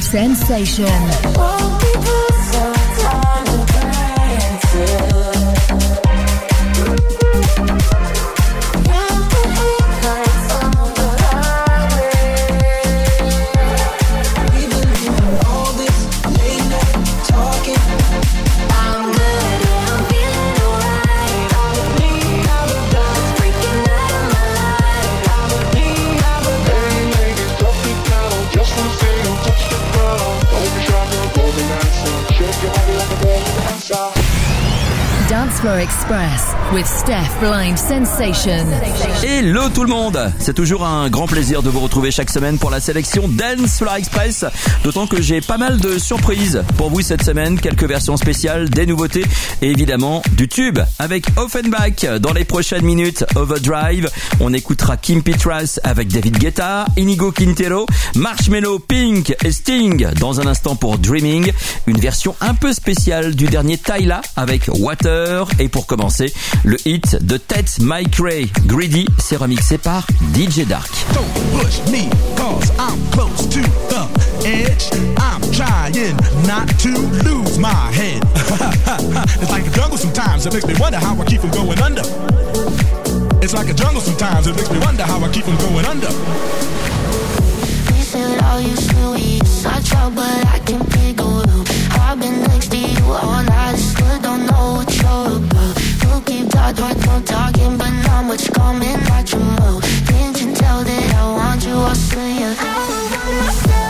Sensation. Hello tout le monde C'est toujours un grand plaisir de vous retrouver chaque semaine pour la sélection Dance Floor Express. D'autant que j'ai pas mal de surprises pour vous cette semaine. Quelques versions spéciales, des nouveautés et évidemment du tube avec Offenbach. Dans les prochaines minutes, Overdrive. On écoutera Kim Petras avec David Guetta, Inigo Quintero, Marshmello, Pink et Sting. Dans un instant pour Dreaming. Une version un peu spéciale du dernier Tyla avec Water. Et pour commencer, le hit de Ted Mike Ray, Greedy, c'est remixé par DJ Dark. Don't push me, cause I'm close to the edge. I'm trying not to lose my head. it's like a jungle sometimes, it makes me wonder how I keep from going under. It's like a jungle sometimes, it makes me wonder how I keep from going under. Said all you but I out. I've been next to you all don't know what you're about. Keep talking, but not much coming out your mouth. Can't you tell that I want you? I'll say. I want myself,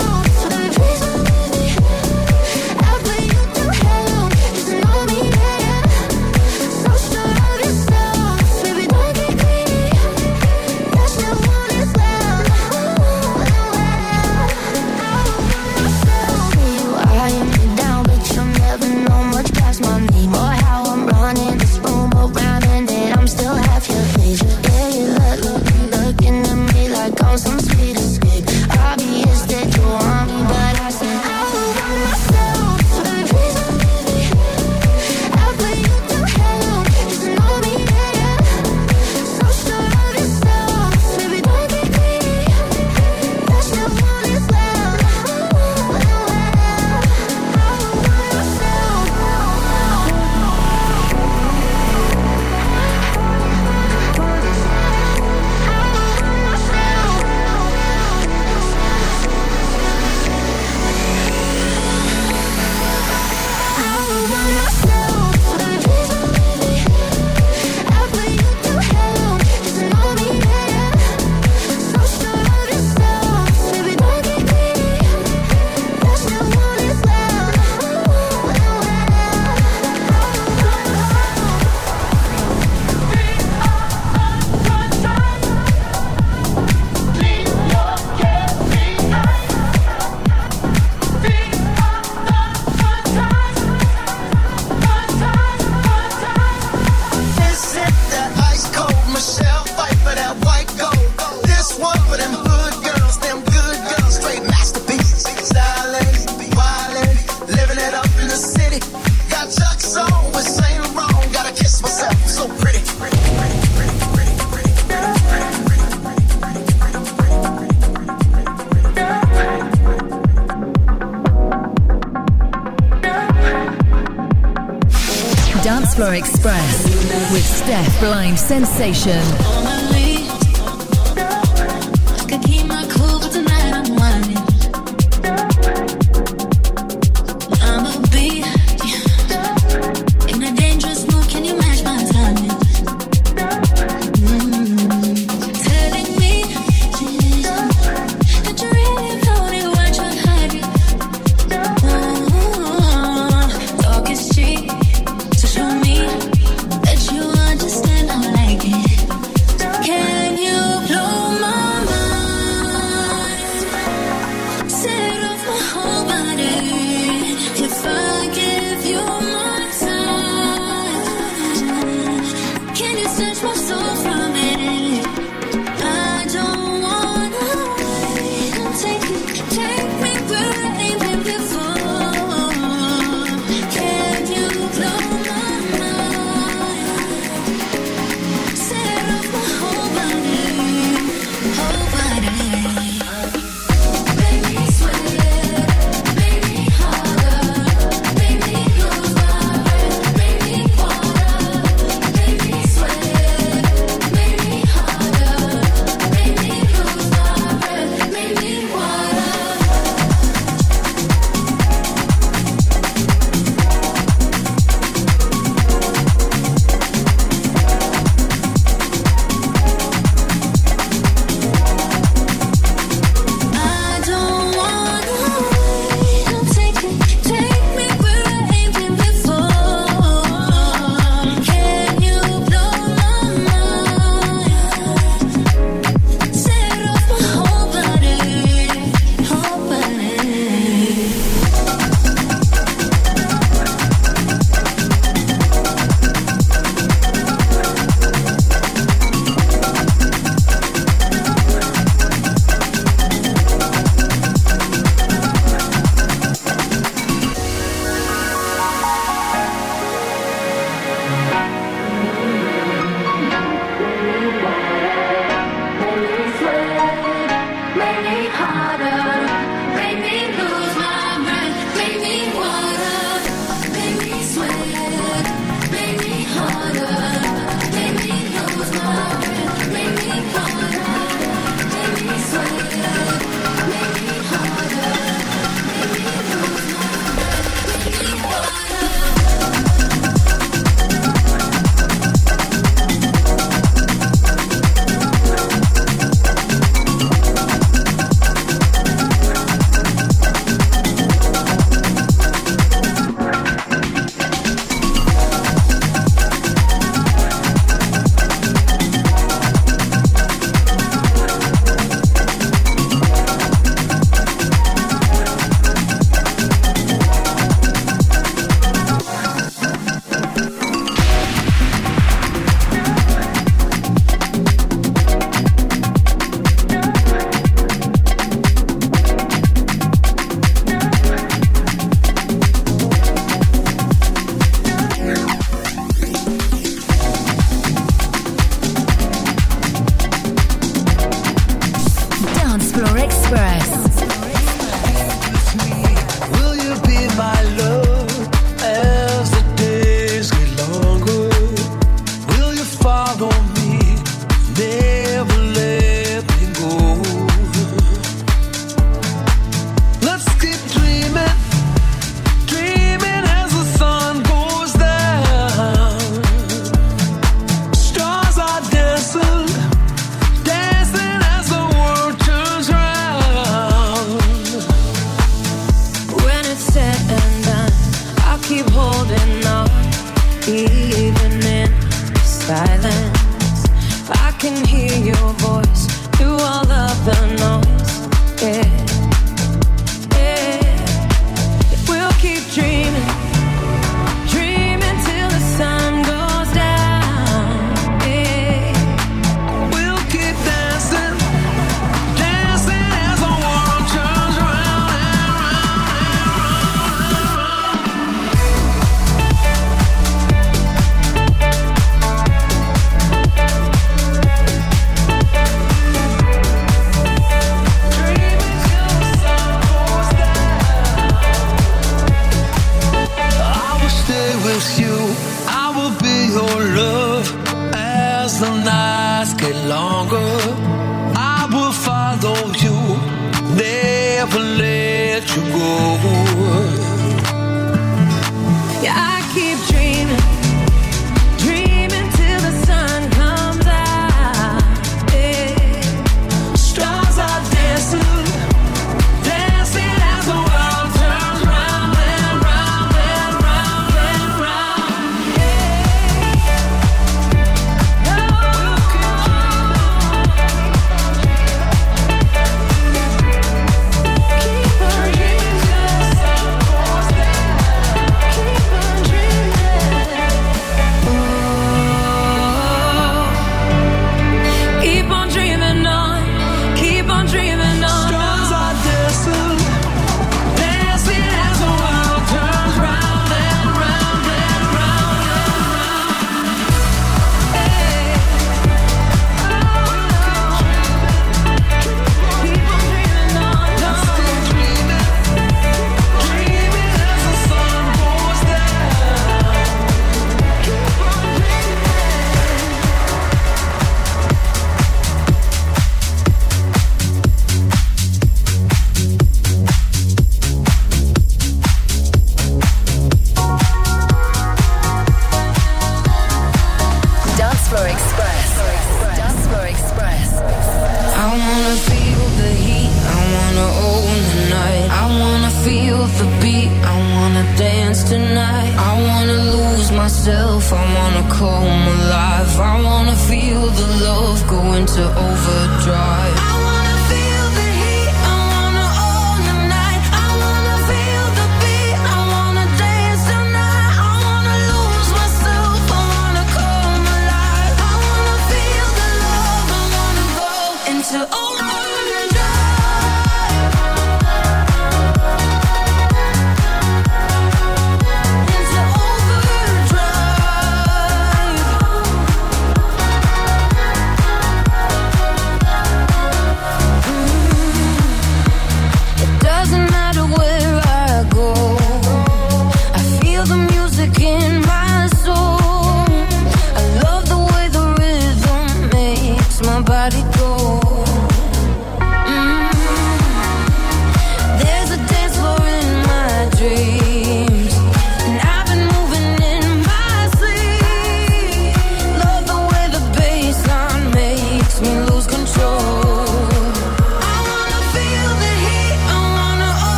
station.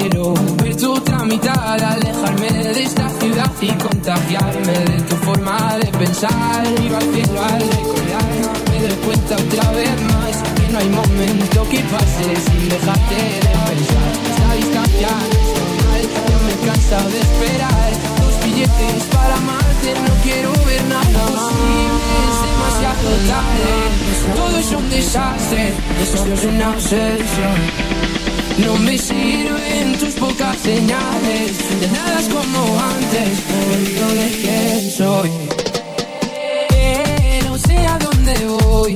Quiero ver tu otra mitad, alejarme de esta ciudad y contagiarme de tu forma de pensar. Ir al cielo al recordar, me doy cuenta otra vez más que no hay momento que pase sin dejarte de pensar. Esta distancia es normal, ya me he cansado de esperar. Dos billetes para amarte, no quiero ver nada posible, es demasiado tarde. Todo es un desastre, esto es una obsesión. No me sirven tus pocas señales, de nada es como antes, olvido de quién soy. No sé a dónde voy,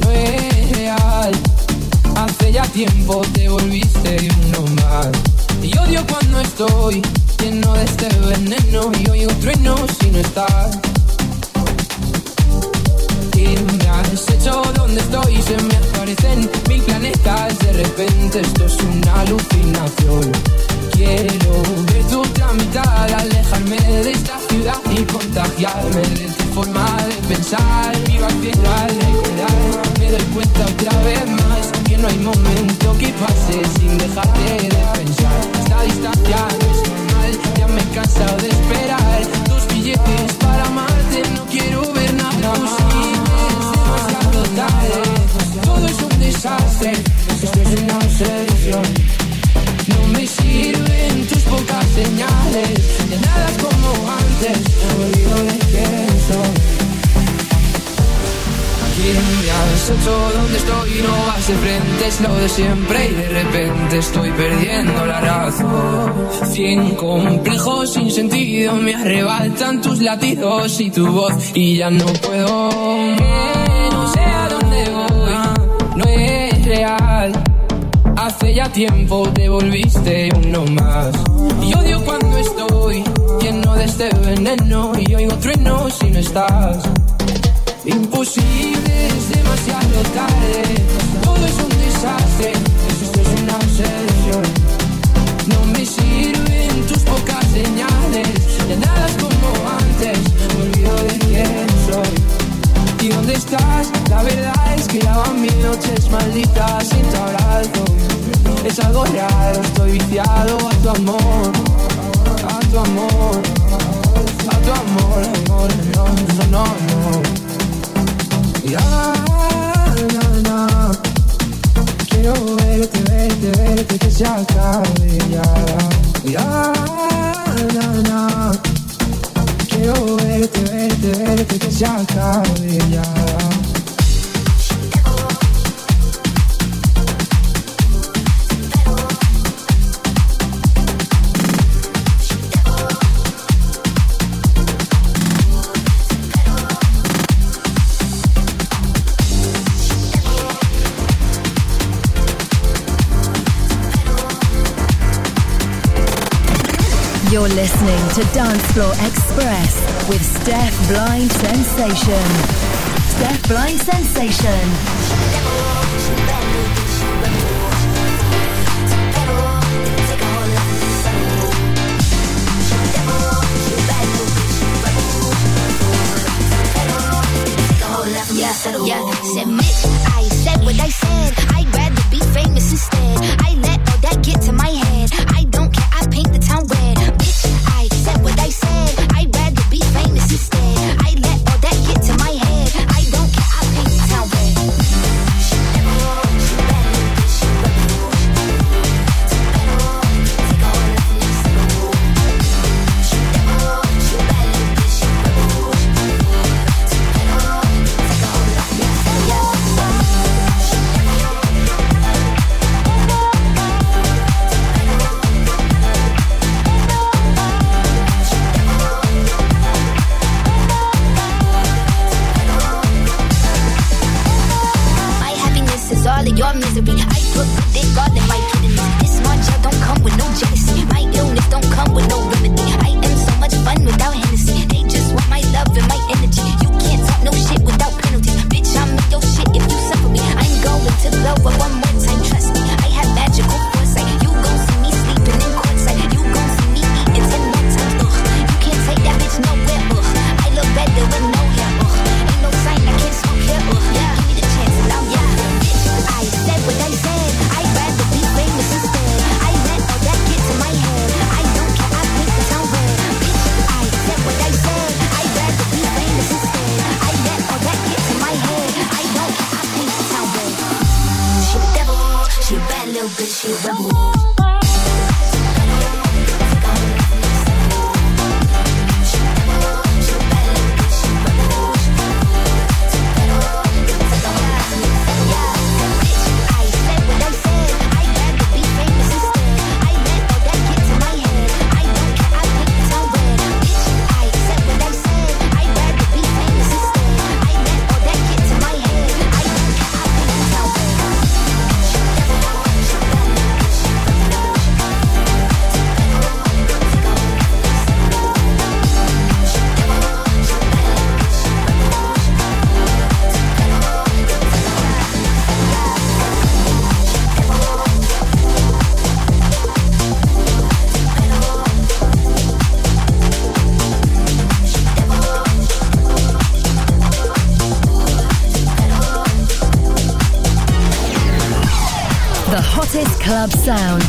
no es real. Hace ya tiempo te volviste uno más. Y odio cuando estoy lleno de este veneno y oigo trueno si no estás. Hecho donde estoy? Se me aparecen mil planetas. De repente esto es una alucinación. Quiero ver tu otra mitad, alejarme de esta ciudad y contagiarme de tu forma de pensar. Viva al cielo al recordar, me doy cuenta otra vez más que no hay momento que pase sin dejarte de pensar. Esta distancia no es normal, ya me he cansado de esperar. Dos billetes para amarte, no quiero ver nada es Todo es un desastre, esto es una obsesión. No me sirven tus pocas señales, de nada es como antes, me olvido de quién soy. ¿Quién me has hecho donde estoy? No vas de frente, es lo de siempre y de repente estoy perdiendo la razón. Cien complejos sin sentido me arrebatan tus latidos y tu voz y ya no puedo. Tiempo te volviste uno más. Y odio cuando estoy lleno de este veneno y oigo trueno si no estás. Imposible, es demasiado tarde. Todo es un desastre, esto es una obsesión. No me sirven tus pocas señales, de nada es La verdad es que ya van mil noches malditas sin tu abrazo. Es algo raro, estoy viciado a tu amor, a tu amor, a tu amor, amor, no, no, no, no. Ya, na, na. Quiero verte, verte, verte, que se acabe ya. Ya, na, na. Quiero verte, verte, verte, que se acabe ya. You're listening to Dance Floor Express with Steph Blind Sensation. Steph Blind Sensation. Yeah, yeah. Said Mitch, I said what I said. I'd rather be famous instead. I sound.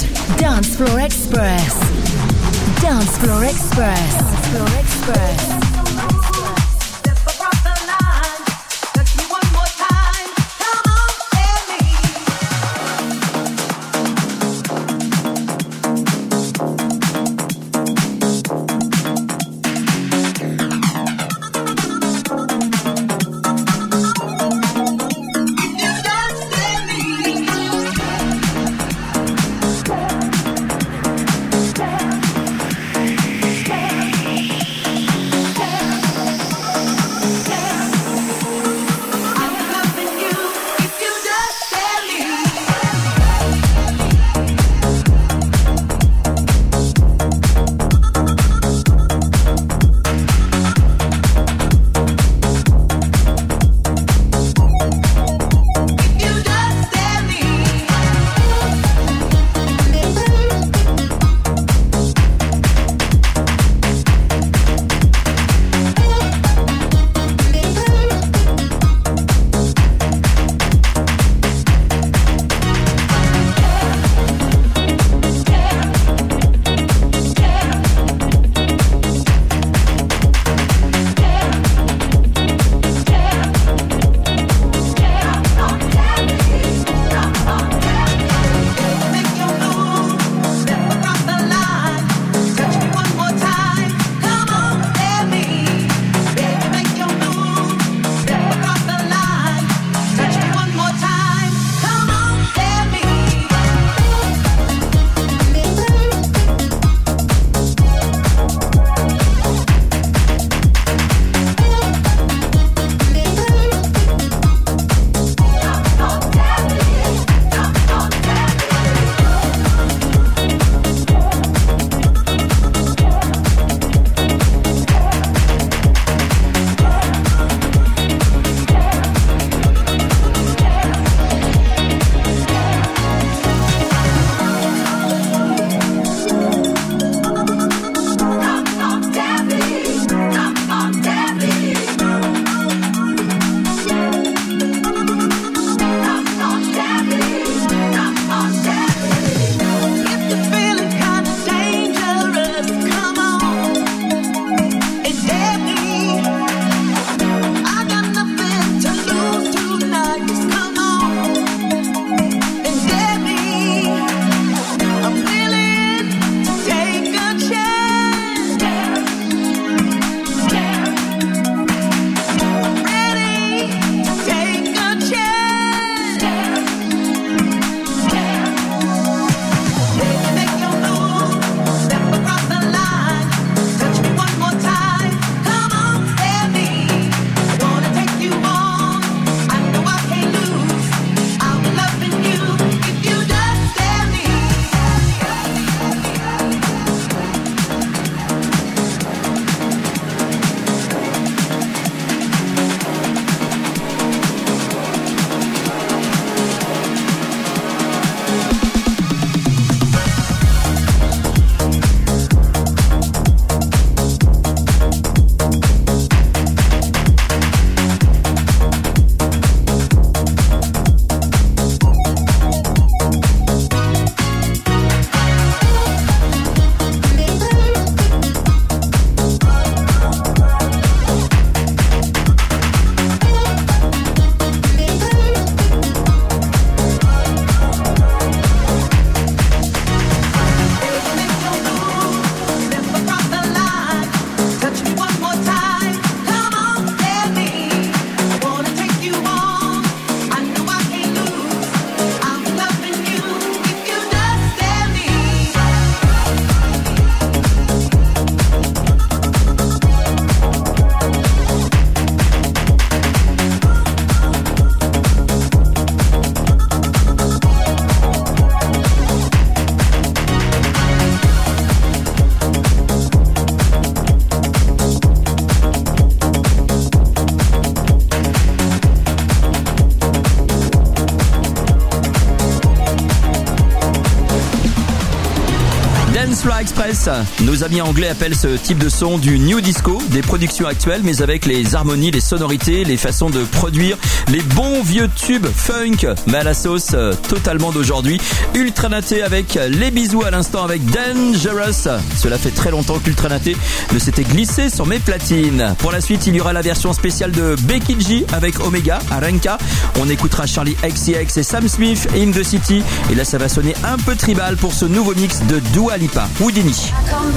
Ibiza. Nos amis anglais appellent ce type de son du new disco, des productions actuelles, mais avec les harmonies, les sonorités, les façons de produire, les bons vieux tubes funk, mais à la sauce euh, totalement d'aujourd'hui. Ultra Naté avec les bisous à l'instant avec Dangerous. Cela fait très longtemps qu'Ultra Naté ne s'était glissé sur mes platines. Pour la suite, il y aura la version spéciale de Becky G avec Omega, Arenka. On écoutera Charlie XCX et Sam Smith, In the City. Et là, ça va sonner un peu tribal pour ce nouveau mix de Dua Lipa. Houdini.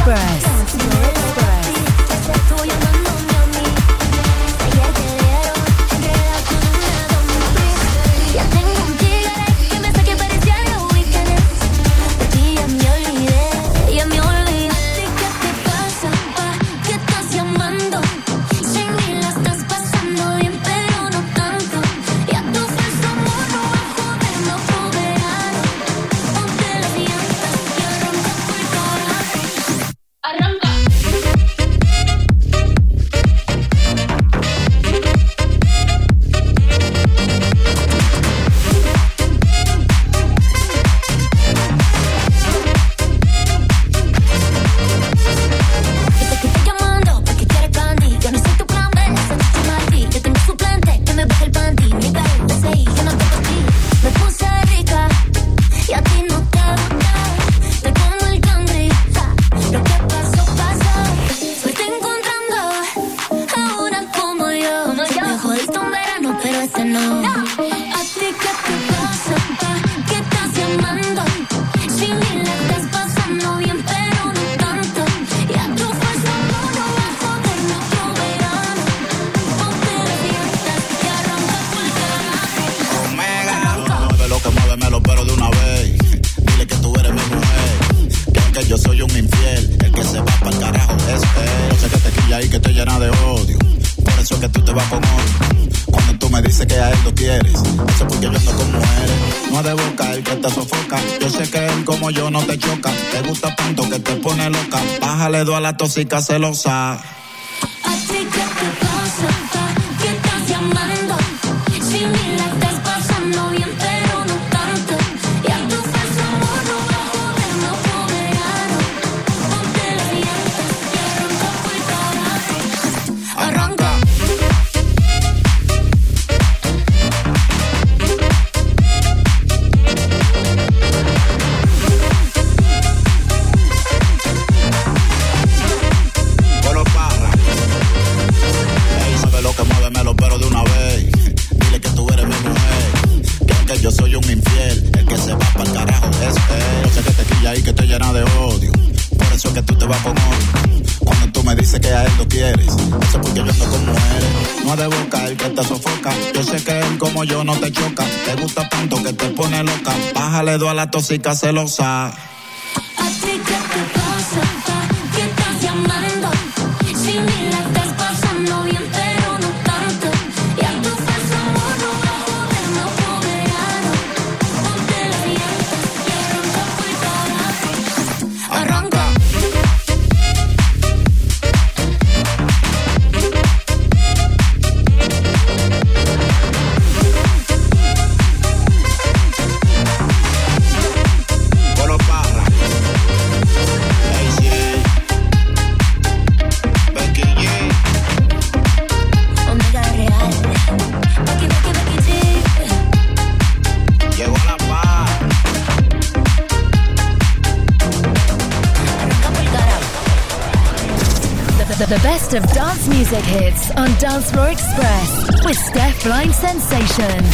Express. pone loca. Bájale dos a la tóxica celosa. Le doy a la tóxica celosa. Session.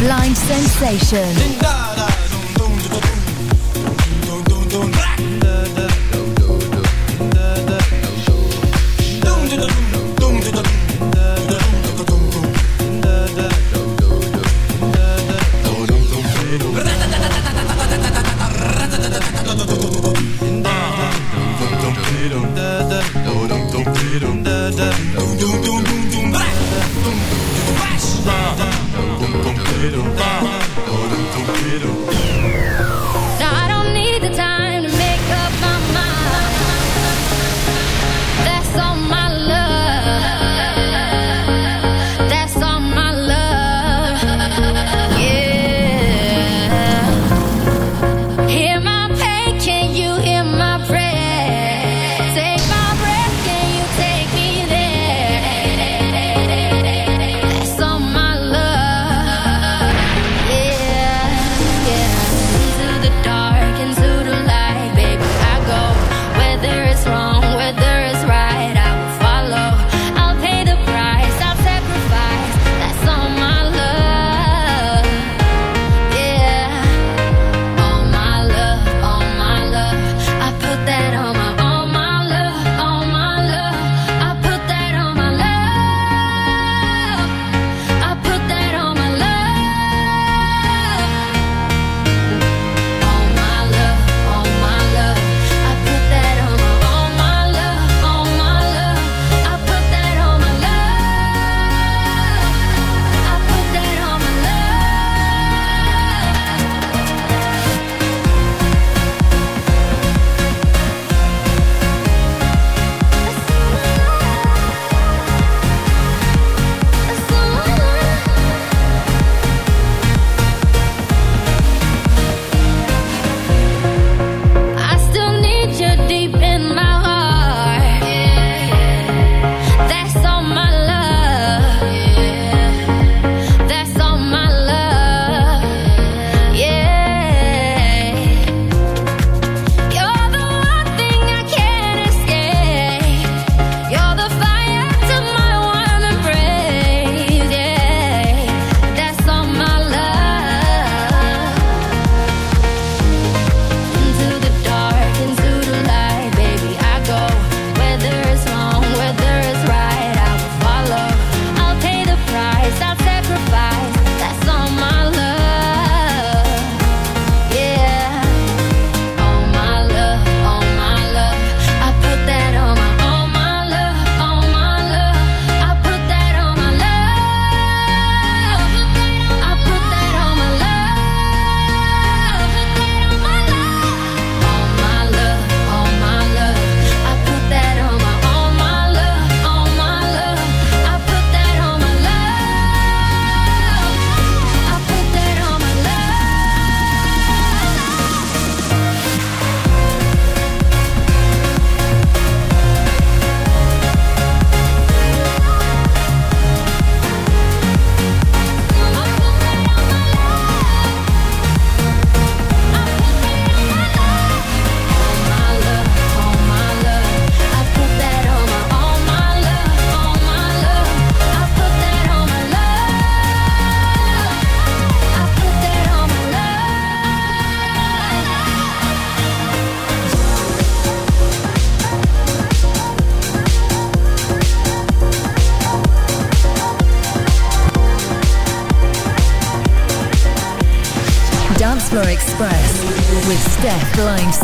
Blind Sensation. little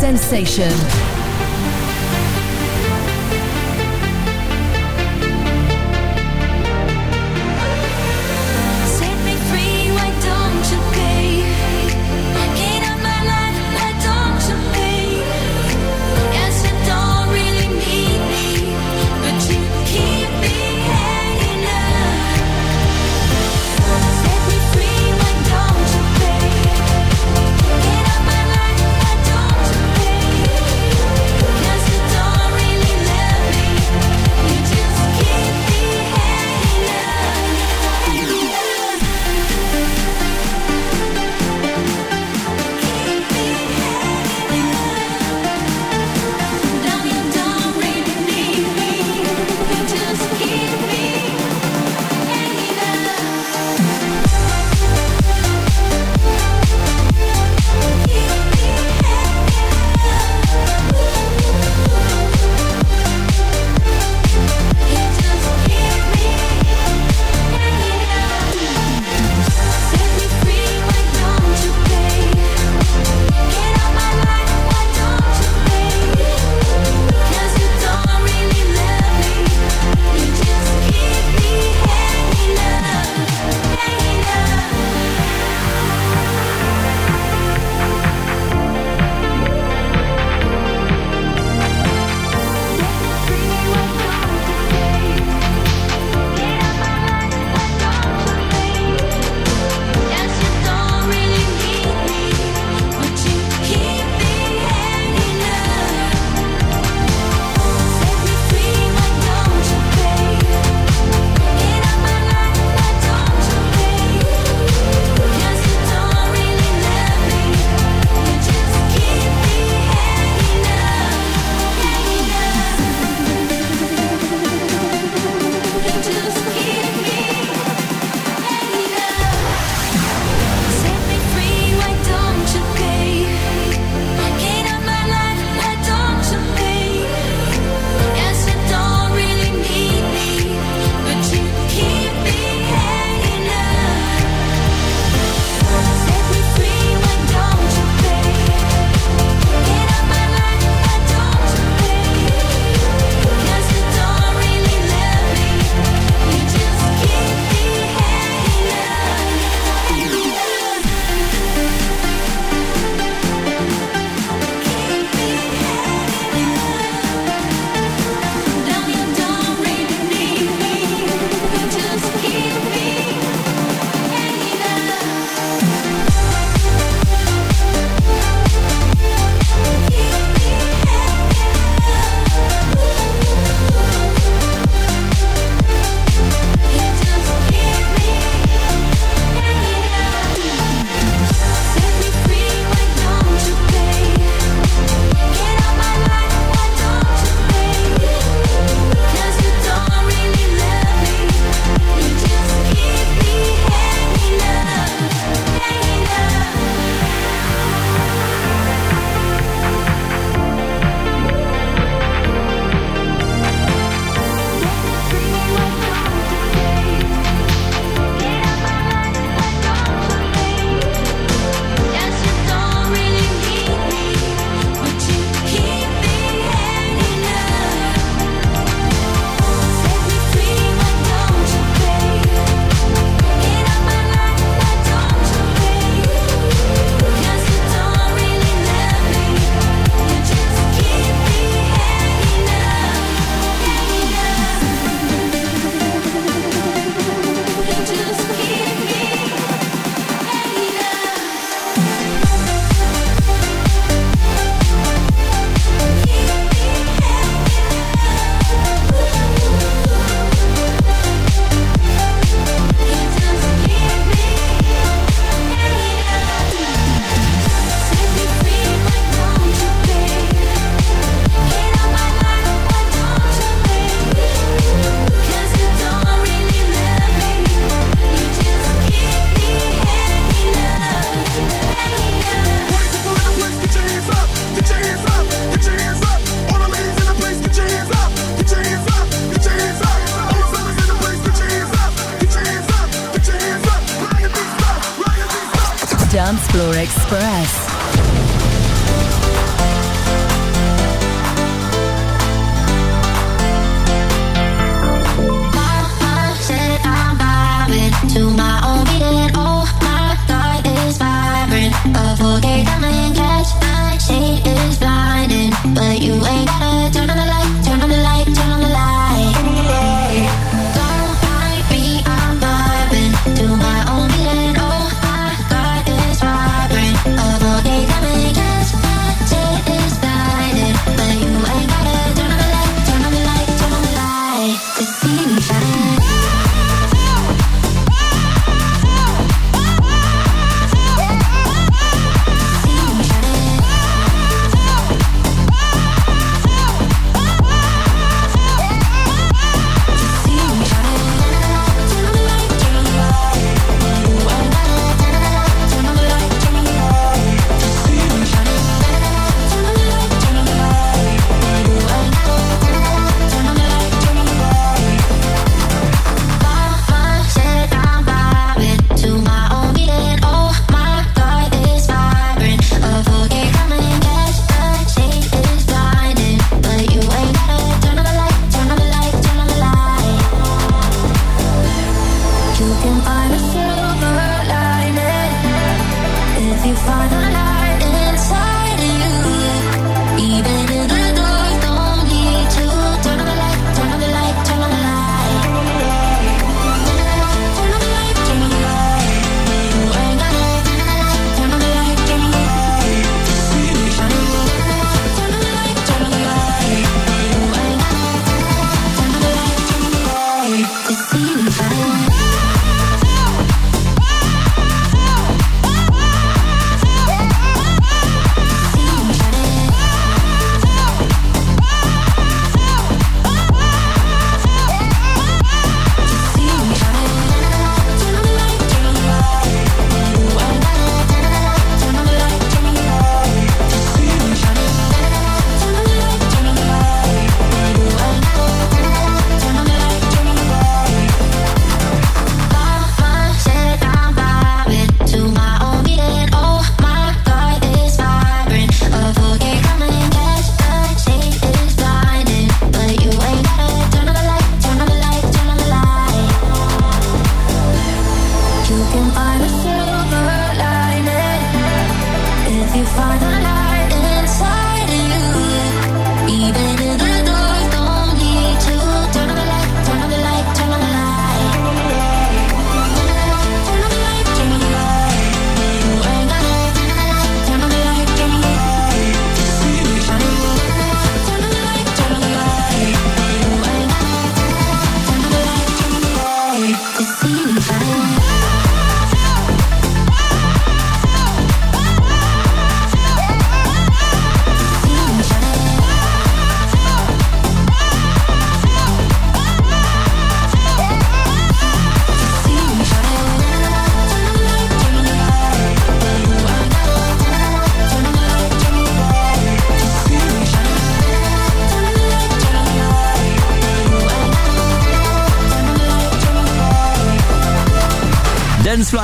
Sensation.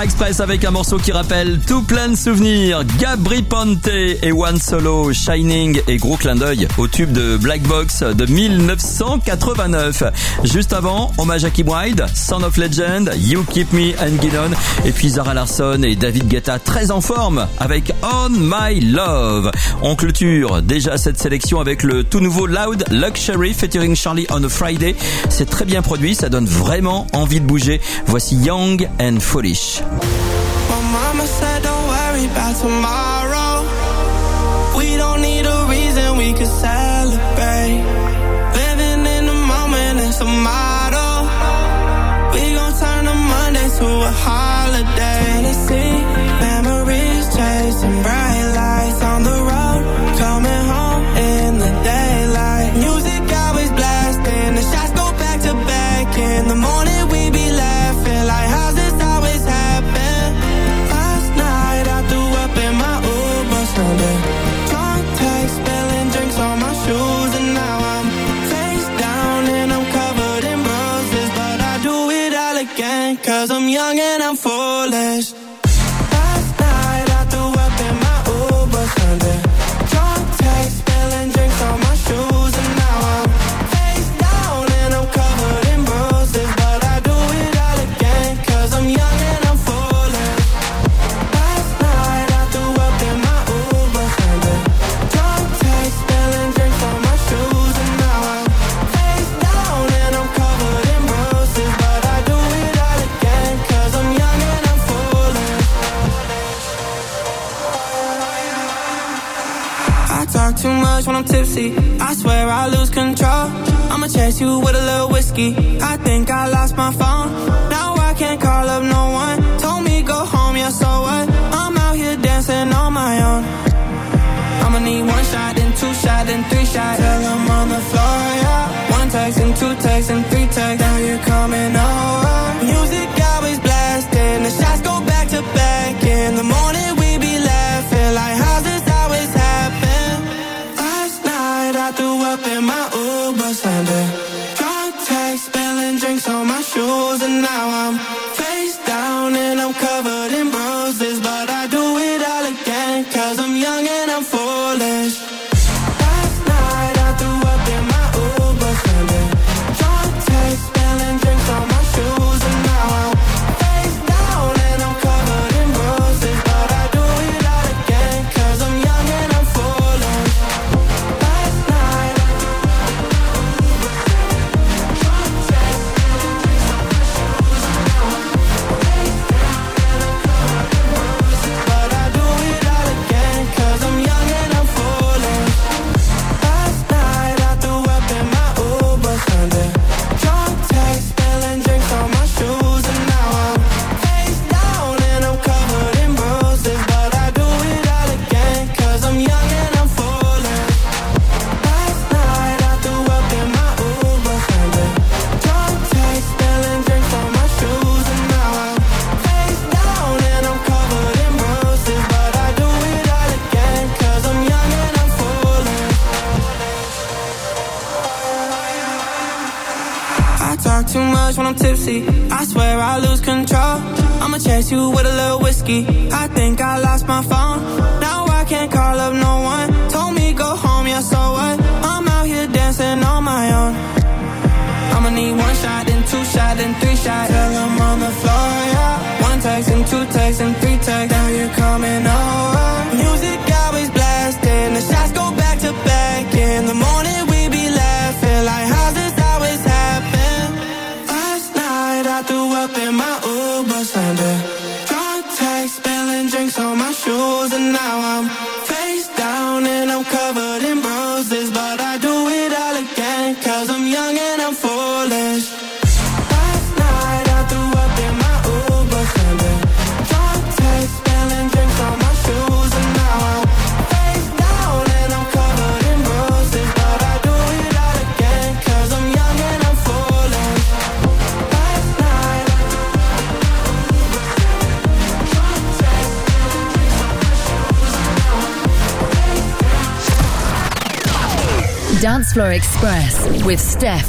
Express avec un morceau qui rappelle tout plein de souvenirs. Gabri Ponte et One Solo, Shining et gros clin d'œil au tube de Black Box de 1989. Juste avant, hommage à Kim Wilde, Son of Legend, You Keep Me and Guinon et puis Zara Larson et David Guetta très en forme avec On My Love. On clôture déjà cette sélection avec le tout nouveau Loud Luxury featuring Charlie on a Friday. C'est très bien produit, ça donne vraiment envie de bouger. Voici Young and Foolish. My mama said don't worry about tomorrow. risky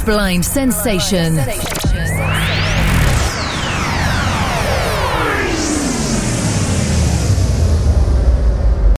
Blind Sensation.